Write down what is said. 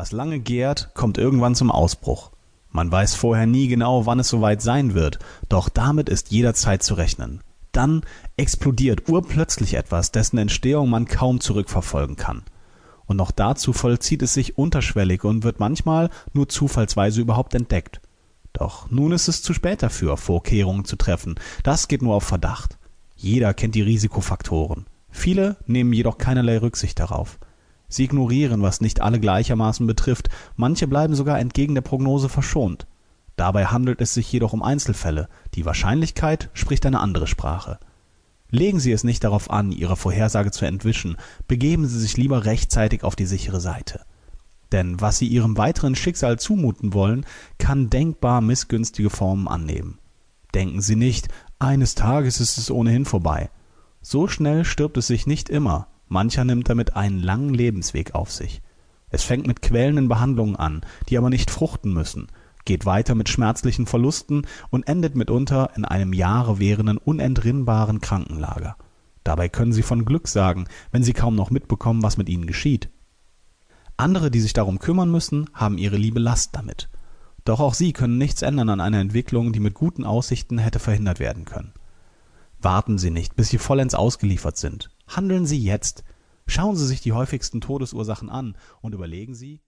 Was lange gärt, kommt irgendwann zum Ausbruch. Man weiß vorher nie genau, wann es soweit sein wird, doch damit ist jederzeit zu rechnen. Dann explodiert urplötzlich etwas, dessen Entstehung man kaum zurückverfolgen kann. Und noch dazu vollzieht es sich unterschwellig und wird manchmal nur zufallsweise überhaupt entdeckt. Doch nun ist es zu spät dafür, Vorkehrungen zu treffen. Das geht nur auf Verdacht. Jeder kennt die Risikofaktoren. Viele nehmen jedoch keinerlei Rücksicht darauf. Sie ignorieren, was nicht alle gleichermaßen betrifft, manche bleiben sogar entgegen der Prognose verschont. Dabei handelt es sich jedoch um Einzelfälle, die Wahrscheinlichkeit spricht eine andere Sprache. Legen Sie es nicht darauf an, Ihrer Vorhersage zu entwischen, begeben Sie sich lieber rechtzeitig auf die sichere Seite. Denn was Sie Ihrem weiteren Schicksal zumuten wollen, kann denkbar missgünstige Formen annehmen. Denken Sie nicht, eines Tages ist es ohnehin vorbei. So schnell stirbt es sich nicht immer, Mancher nimmt damit einen langen Lebensweg auf sich. Es fängt mit quälenden Behandlungen an, die aber nicht fruchten müssen, geht weiter mit schmerzlichen Verlusten und endet mitunter in einem Jahre währenden unentrinnbaren Krankenlager. Dabei können sie von Glück sagen, wenn sie kaum noch mitbekommen, was mit ihnen geschieht. Andere, die sich darum kümmern müssen, haben ihre liebe Last damit. Doch auch sie können nichts ändern an einer Entwicklung, die mit guten Aussichten hätte verhindert werden können. Warten Sie nicht, bis Sie vollends ausgeliefert sind. Handeln Sie jetzt. Schauen Sie sich die häufigsten Todesursachen an und überlegen Sie